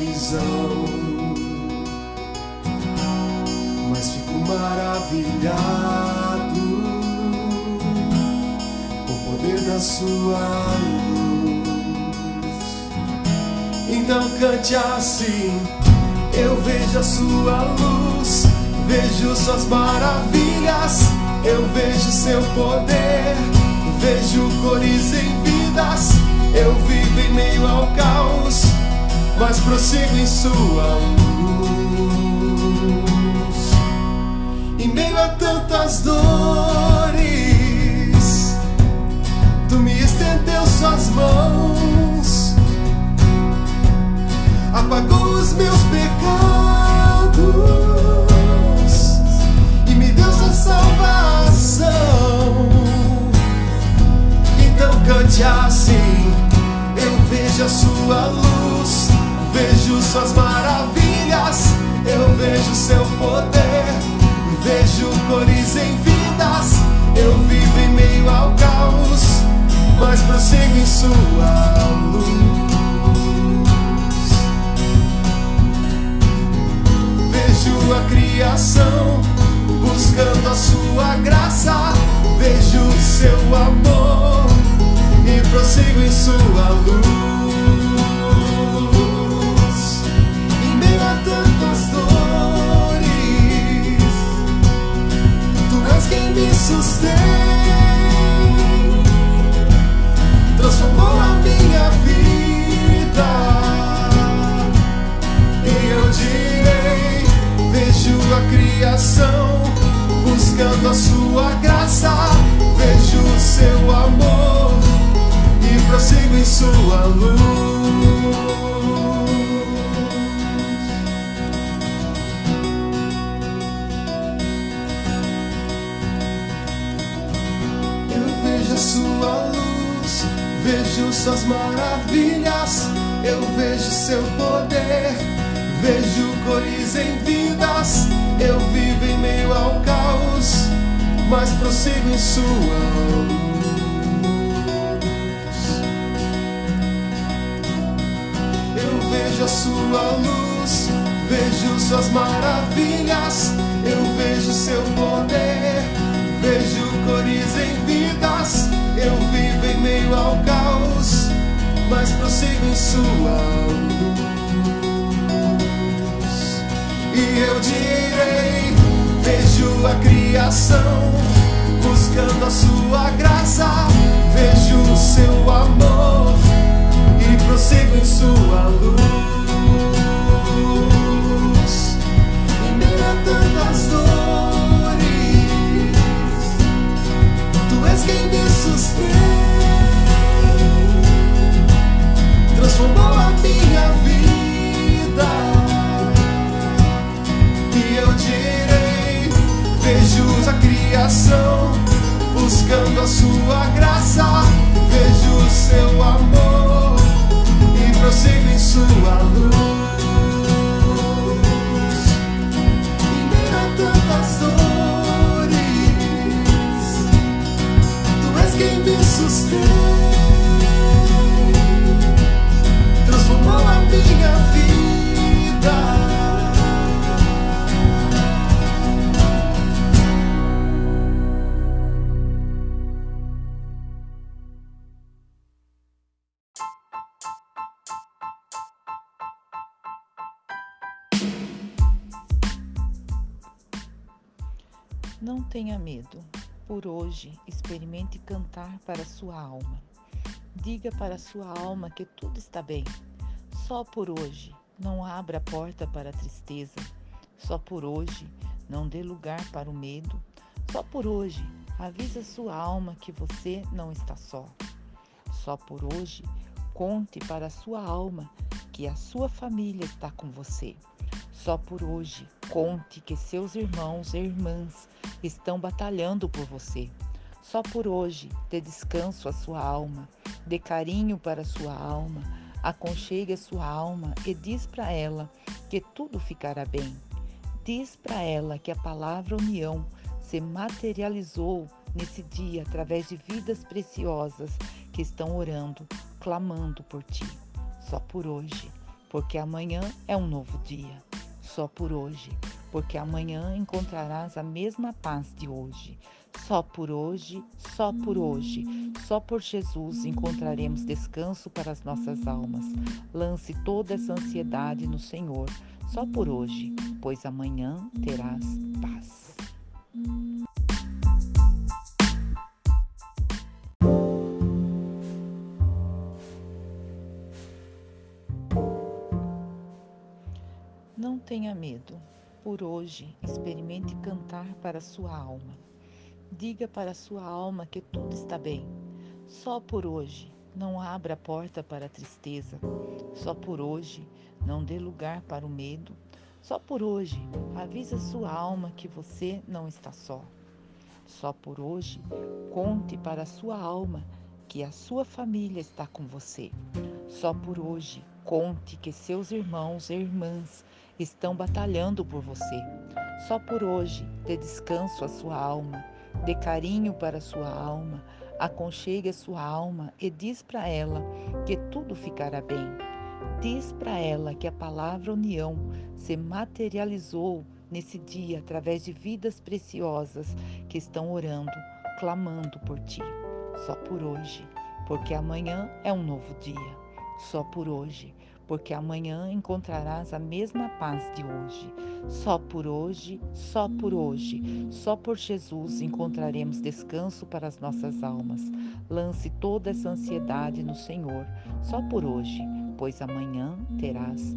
visão, mas fico maravilhado com o poder da sua luz. Então cante assim: Eu vejo a sua luz, vejo suas maravilhas, eu vejo seu poder, vejo cores em vidas. Eu vivo em meio ao caos, mas prossigo em sua luz. Em meio a tantas vejo seu poder, vejo cores em vidas. Eu vivo em meio ao caos, mas prossigo em sua luz. Vejo a criação buscando a sua graça, vejo seu amor e prossigo em sua luz. Sua luz. Eu vejo a sua luz, vejo suas maravilhas, eu vejo seu poder, vejo cores em vidas, eu vivo em meio ao caos, mas prossigo em sua luz. Vejo a sua luz, vejo suas maravilhas, eu vejo seu poder, vejo cores em vidas, eu vivo em meio ao caos, mas prossigo em sua luz. E eu direi: Vejo a criação buscando a sua graça, vejo o seu amor prossigo em sua luz. Em meio a tantas dores, tu és quem me sustém, transformou a minha vida. E eu direi: Vejo a criação buscando a sua graça, vejo o seu amor prossigo em sua luz. Não tenha medo. Por hoje, experimente cantar para sua alma. Diga para sua alma que tudo está bem. Só por hoje, não abra a porta para a tristeza. Só por hoje, não dê lugar para o medo. Só por hoje, avisa sua alma que você não está só. Só por hoje, conte para sua alma que a sua família está com você. Só por hoje, conte que seus irmãos e irmãs estão batalhando por você. Só por hoje, dê descanso à sua alma, dê carinho para a sua alma, aconchegue a sua alma e diz para ela que tudo ficará bem. Diz para ela que a palavra união se materializou nesse dia através de vidas preciosas que estão orando, clamando por ti. Só por hoje. porque amanhã é um novo dia. Só por hoje, porque amanhã encontrarás a mesma paz de hoje. Só por hoje, só por hoje, só por Jesus encontraremos descanso para as nossas almas. Lance toda essa ansiedade no Senhor, só por hoje, pois amanhã terás paz. Não tenha medo. Por hoje, experimente cantar para a sua alma. Diga para a sua alma que tudo está bem. Só por hoje, não abra a porta para a tristeza. Só por hoje, não dê lugar para o medo. Só por hoje, avisa sua alma que você não está só. Só por hoje, conte para a sua alma que a sua família está com você. Só por hoje, conte que seus irmãos e irmãs estão batalhando por você. Só por hoje, dê descanso à sua alma, dê carinho para a sua alma, aconchegue a sua alma e diz para ela que tudo ficará bem. Diz para ela que a palavra união se materializou nesse dia através de vidas preciosas que estão orando, clamando por ti. Só por hoje, porque amanhã é um novo dia. Só por hoje, porque amanhã encontrarás a mesma paz de hoje. Só por hoje, só por hoje, só por Jesus encontraremos descanso para as nossas almas. Lance toda essa ansiedade no Senhor, só por hoje, pois amanhã terás.